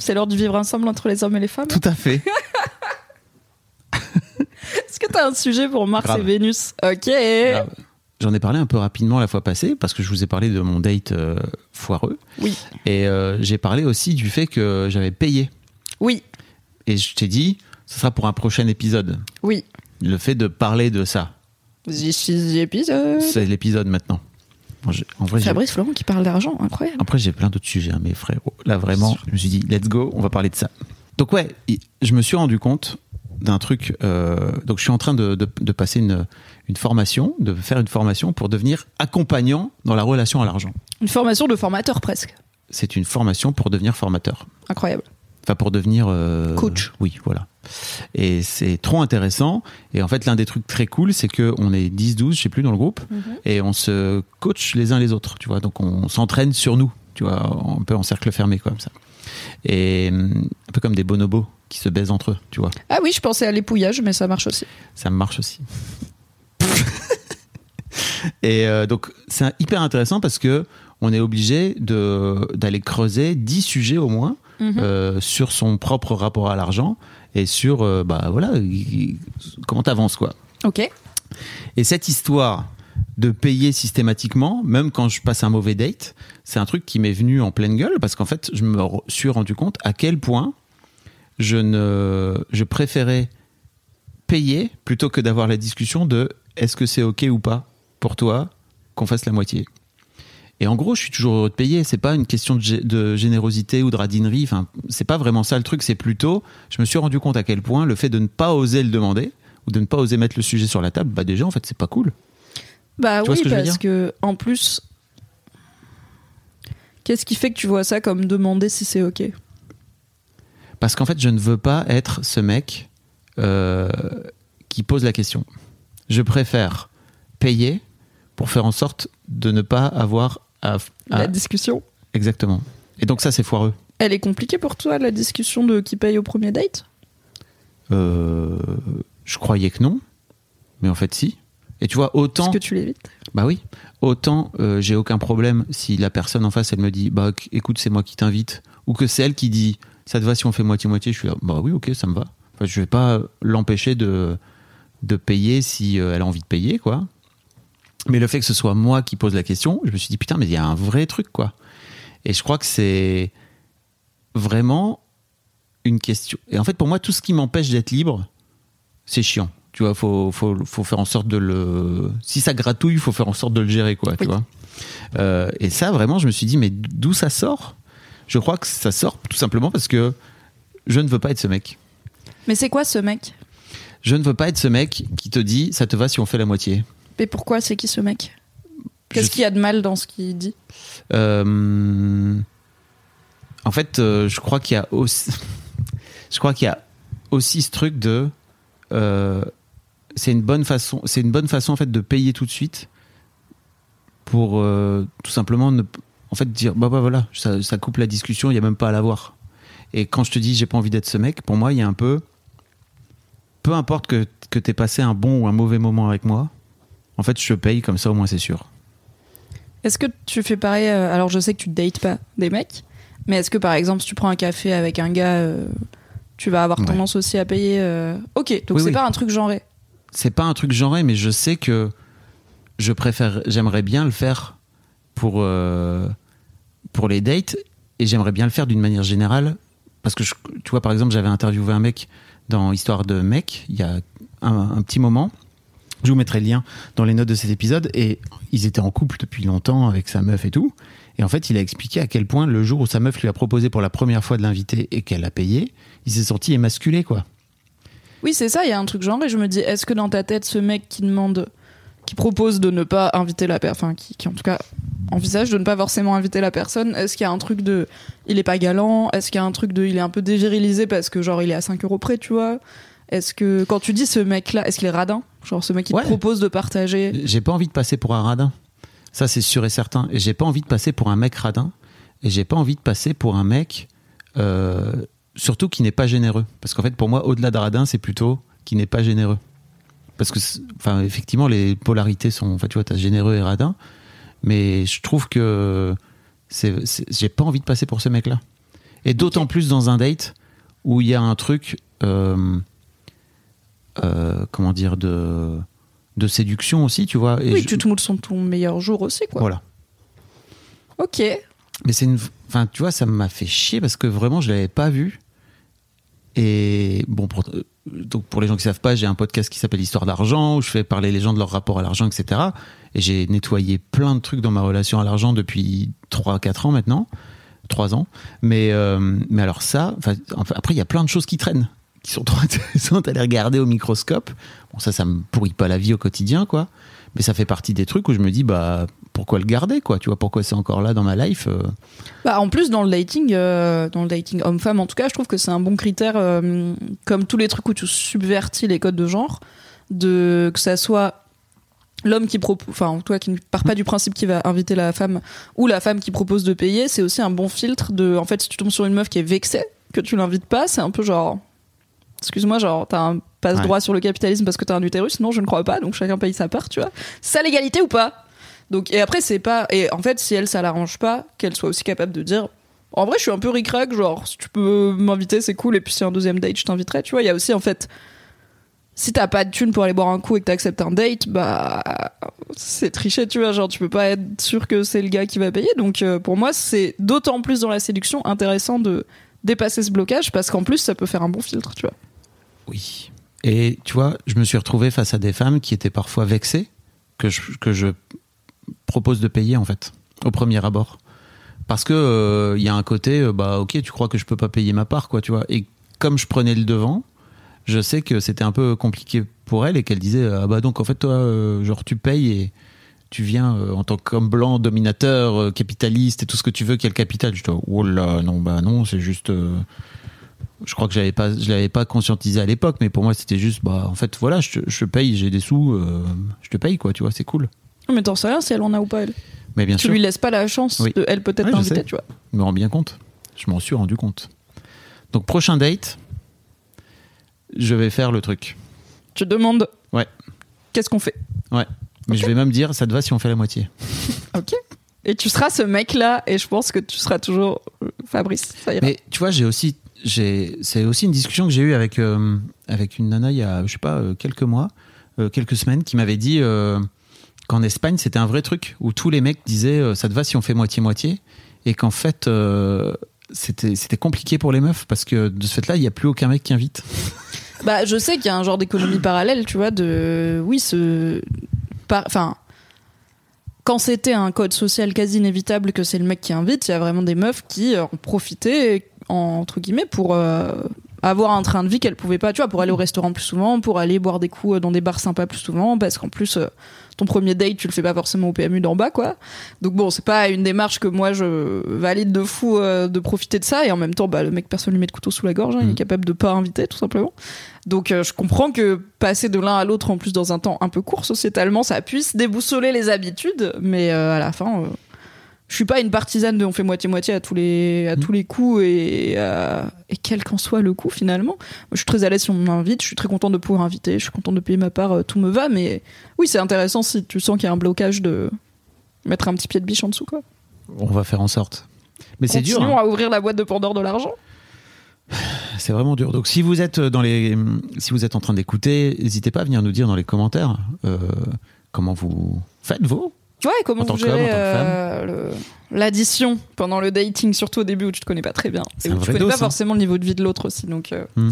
C'est l'heure du vivre ensemble entre les hommes et les femmes. Tout à fait. Est-ce que t'as un sujet pour Mars Grave. et Vénus Ok. J'en ai parlé un peu rapidement la fois passée parce que je vous ai parlé de mon date euh, foireux. Oui. Et euh, j'ai parlé aussi du fait que j'avais payé. Oui. Et je t'ai dit, ce sera pour un prochain épisode. Oui. Le fait de parler de ça, This is the episode. c'est l'épisode maintenant. J'ai- en vrai, Fabrice Florent qui parle d'argent, incroyable. Après, j'ai plein d'autres sujets, hein, mais frérot, là vraiment, je me suis dit, let's go, on va parler de ça. Donc ouais, je me suis rendu compte d'un truc. euh, donc je suis en train de, de- de passer une, une formation, de faire une formation pour devenir accompagnant dans la relation à l'argent. Une formation de formateur presque. C'est une formation pour devenir formateur. Incroyable. Enfin, pour devenir euh, Coach. Oui, voilà. Et c'est trop intéressant. Et en fait, l'un des trucs très cool, c'est que on est 10-12, je sais plus, dans le groupe, et on se coach les uns les autres, tu vois. Donc, on s'entraîne sur nous, tu vois, un peu en cercle fermé, comme ça. Et hum, un peu comme des bonobos qui se baisent entre eux, tu vois. Ah oui, je pensais à l'épouillage, mais ça marche aussi. Ça marche aussi. et euh, donc, c'est hyper intéressant parce que on est obligé d'aller creuser 10 sujets au moins Mhm. euh, sur son propre rapport à l'argent et sur euh, bah voilà comment t'avances quoi. Ok. Et cette histoire de payer systématiquement, même quand je passe un mauvais date, c'est un truc qui m'est venu en pleine gueule parce qu'en fait, je me suis rendu compte à quel point je ne, je préférais payer plutôt que d'avoir la discussion de est-ce que c'est ok ou pas pour toi qu'on fasse la moitié. Et en gros, je suis toujours heureux de payer. C'est pas une question de, gé- de générosité ou de radinerie. Enfin, c'est pas vraiment ça le truc. C'est plutôt, je me suis rendu compte à quel point le fait de ne pas oser le demander ou de ne pas oser mettre le sujet sur la table, bah déjà en fait c'est pas cool. Bah Tu oui, que parce que en plus, qu'est-ce qui fait que tu vois ça comme demander si c'est ok? Parce qu'en fait, je ne veux pas être ce mec euh, qui pose la question. Je préfère payer pour faire en sorte de ne pas avoir à. à- La discussion. Exactement. Et donc, ça, c'est foireux. Elle est compliquée pour toi, la discussion de qui paye au premier date? Euh, je croyais que non, mais en fait, si. Et tu vois, autant. Est-ce que tu l'évites Bah oui. Autant euh, j'ai aucun problème si la personne en face elle me dit bah écoute c'est moi qui t'invite ou que c'est elle qui dit ça te va si on fait moitié moitié je suis là bah oui ok ça me va. Enfin, je vais pas l'empêcher de de payer si euh, elle a envie de payer quoi. Mais le fait que ce soit moi qui pose la question, je me suis dit putain mais il y a un vrai truc quoi. Et je crois que c'est vraiment une question. Et en fait pour moi tout ce qui m'empêche d'être libre, c'est chiant. Tu vois, faut, faut, faut faire en sorte de le. Si ça gratouille, faut faire en sorte de le gérer, quoi. Tu vois. Euh, et ça, vraiment, je me suis dit, mais d'où ça sort? Je crois que ça sort tout simplement parce que je ne veux pas être ce mec. Mais c'est quoi ce mec? Je ne veux pas être ce mec qui te dit, ça te va si on fait la moitié? Mais pourquoi c'est qui ce mec? Qu'est-ce Je- qu'il y a de mal dans ce qu'il dit? Euh, en fait, euh, je crois qu'il y a aussi, je crois qu'il y a aussi ce truc de, euh, c'est une bonne façon, c'est une bonne façon en fait de payer tout de suite pour tout simplement ne, en fait dire bah, bah voilà, ça, ça coupe la discussion, il y a même pas à l'avoir. Et quand je te dis j'ai pas envie d'être ce mec, pour moi il y a un peu, peu importe que que t'aies passé un bon ou un mauvais moment avec moi, en fait je paye comme ça au moins c'est sûr. Est-ce que tu fais pareil euh, Alors je sais que tu dates pas des mecs, mais est-ce que par exemple si tu prends un café avec un gars, euh, tu vas avoir Ouais. tendance aussi à payer euh, Ok, donc Oui, c'est oui. pas un truc genré. c'est pas un truc genré, mais je sais que je préfère, j'aimerais bien le faire pour pour les dates et j'aimerais bien le faire d'une manière générale parce que je- tu vois par exemple j'avais interviewé un mec dans Histoire de mec il y a un, un petit moment. Je vous mettrai le lien dans les notes de cet épisode et ils étaient en couple depuis longtemps avec sa meuf et tout. Et en fait, il a expliqué à quel point le jour où sa meuf lui a proposé pour la première fois de l'inviter et qu'elle a payé, il s'est senti émasculé quoi. Oui, c'est ça, il y a un truc genré. Je me dis, est-ce que dans ta tête, ce mec qui demande qui propose de ne pas inviter la personne, enfin qui, qui en tout cas envisage de ne pas forcément inviter la personne, est-ce qu'il y a un truc de il est pas galant Est-ce qu'il y a un truc de il est un peu dévirilisé parce que genre il est à 5 euros près, tu vois? Est-ce que quand tu dis ce mec-là, est-ce qu'il est radin? Genre ce mec qui te propose de partager? J'ai pas envie de passer pour un radin. Ça, c'est sûr et certain. Et j'ai pas envie de passer pour un mec radin. Et j'ai pas envie de passer pour un mec, euh, surtout qui n'est pas généreux. Parce qu'en fait, pour moi, au-delà de radin, c'est plutôt qui n'est pas généreux. Parce que, enfin, effectivement, les polarités sont. Enfin, tu vois, t'as généreux et radin. Mais je trouve que j'ai pas envie de passer pour ce mec-là. Et d'autant plus dans un date où il y a un truc. euh, euh, comment dire de de séduction aussi tu vois et Oui, je- tu te moules son ton meilleur jour aussi, quoi. voilà. Ok. mais c'est une enfin tu vois ça m'a fait chier parce que vraiment je l'avais pas vu. Et bon pour euh, donc pour les gens qui savent pas j'ai un podcast qui s'appelle Histoire d'argent où je fais parler les gens de leur rapport à l'argent etc et j'ai nettoyé plein de trucs dans ma relation à l'argent depuis 3-4 ans maintenant. 3 ans. Mais euh, mais alors ça après il y a plein de choses qui traînent qui sont trop intéressantes à les regarder au microscope. Bon ça ça me pourrit pas la vie au quotidien quoi. Mais ça fait partie des trucs où je me dis bah pourquoi le garder quoi? Tu vois pourquoi c'est encore là dans ma life euh, Bah, en plus, dans le dating, euh, dans le dating homme-femme, en tout cas, je trouve que c'est un bon critère, euh, comme tous les trucs où tu subvertis les codes de genre, de que ça soit l'homme qui propose, enfin, toi qui ne part pas du principe qu'il va inviter la femme ou la femme qui propose de payer, c'est aussi un bon filtre de, en fait, si tu tombes sur une meuf qui est vexée que tu l'invites pas, c'est un peu genre, excuse-moi, genre, t'as un passe droit sur le capitalisme parce que t'as un utérus Non, je ne crois pas, donc chacun paye sa part, tu vois. C'est ça l'égalité ou pas donc, et après, c'est pas. Et en fait, si elle, ça l'arrange pas, qu'elle soit aussi capable de dire. En vrai, je suis un peu ric-rac, genre, si tu peux m'inviter, c'est cool, et puis si un deuxième date, je t'inviterai, tu vois. Il y a aussi, en fait. Si t'as pas de thune pour aller boire un coup et que t'acceptes un date, bah. C'est tricher, tu vois. Genre, tu peux pas être sûr que c'est le gars qui va payer. Donc, euh, pour moi, c'est d'autant plus dans la séduction intéressant de dépasser ce blocage parce qu'en plus, ça peut faire un bon filtre, tu vois. Oui. Et tu vois, je me suis retrouvé face à des femmes qui étaient parfois vexées que je, propose de payer en fait au premier abord. Parce que euh, il y a un côté, euh, bah ok, tu crois que je peux pas payer ma part, quoi, tu vois. Et comme je prenais le devant, je sais que c'était un peu compliqué pour elle et qu'elle disait, ah bah donc en fait toi, euh, genre tu payes et tu viens euh, en tant qu'homme blanc, dominateur, euh, capitaliste et tout ce que tu veux, quel capital. Je dis, oh là, non, bah non, c'est juste. Je crois que j'avais pas, je l'avais pas conscientisé à l'époque, mais pour moi c'était juste, bah en fait voilà, je je paye, j'ai des sous, euh, je te paye quoi, tu vois, c'est cool. Mais t'en sais rien si elle en a ou pas, elle. Mais bien tu sûr, lui laisses pas la chance Oui. de elle peut-être Ouais, t'inviter, tu vois. je me rends bien compte, je m'en suis rendu compte. Donc prochain date, je vais faire le truc, Tu demandes. Ouais. Qu'est-ce qu'on fait? Ouais, mais je vais même dire, ça te va si on fait la moitié. Ok. Et tu seras ce mec-là, et je pense que tu seras toujours euh, Fabrice. Ça ira. Mais tu vois, j'ai aussi, c'est aussi une discussion que j'ai eue avec euh, avec une nana il y a, je sais pas, euh, quelques mois, euh, quelques semaines, qui m'avait dit qu'en Espagne c'était un vrai truc où tous les mecs disaient ça te va si on fait moitié moitié, et qu'en fait c'était compliqué pour les meufs parce que de ce fait-là il y a plus aucun mec qui invite. Bah, je sais qu'il y a un genre d'économie parallèle, tu vois, de. Oui, ce. Enfin. Quand c'était un code social quasi inévitable que c'est le mec qui invite, il y a vraiment des meufs qui ont profité, entre guillemets, pour euh, avoir un train de vie qu'elles pouvaient pas, tu vois, pour aller au restaurant plus souvent, pour aller boire des coups euh, dans des bars sympas plus souvent, parce qu'en plus, euh, ton premier date, tu le fais pas forcément au PMU d'en bas, quoi. Donc bon, c'est pas une démarche que moi je valide de fou euh, de profiter de ça, et en même temps, bah, le mec, personne lui met de couteau sous la gorge, hein, il Mm. est capable de pas inviter, tout simplement. Donc euh, je comprends que passer de l'un à l'autre en plus dans un temps un peu court sociétalement, ça puisse déboussoler les habitudes, mais euh, à la fin, je suis pas une partisane de on fait moitié moitié à tous les à Mm. tous les coups et euh, et quel qu'en soit le coup finalement. Moi, je suis très à l'aise si on m'invite, je suis très contente de pouvoir inviter, je suis contente de payer ma part, euh, tout me va, mais oui c'est intéressant si tu sens qu'il y a un blocage de mettre un petit pied de biche en dessous quoi. On va faire en sorte. Mais c'est dur. Continuons hein. à ouvrir la boîte de Pandore de l'argent. C'est vraiment dur. Donc si vous êtes dans les, si vous êtes en train d'écouter, n'hésitez pas à venir nous dire dans les commentaires euh, comment vous faites vous. Ouais, comment vous gérez euh, l'addition pendant le dating, surtout au début où tu te connais pas très bien. C'est Et où tu connais dos, pas forcément le niveau de vie de l'autre aussi. Donc euh, Hmm.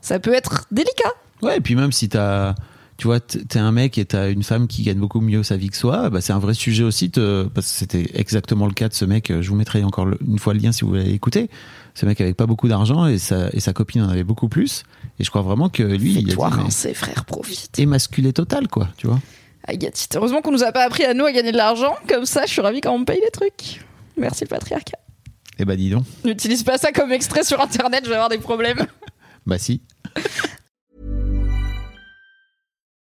ça peut être délicat. Ouais, et puis même si t'as, tu vois, t'es un mec et t'as une femme qui gagne beaucoup mieux sa vie que soi, bah c'est un vrai sujet aussi, parce que c'était exactement le cas de ce mec. Je vous mettrai encore une fois le lien si vous voulez écouter. Ce mec avait pas beaucoup d'argent et sa, et sa copine en avait beaucoup plus. Et je crois vraiment que lui, il a dit, frères profitent. émasculé total, quoi, tu vois. Agathe, heureusement qu'on nous a pas appris à nous à gagner de l'argent. Comme ça, je suis ravie quand on me paye les trucs. Merci le patriarcat. Eh bah dis donc. N'utilise pas ça comme extrait sur internet, je vais avoir des problèmes. Bah si.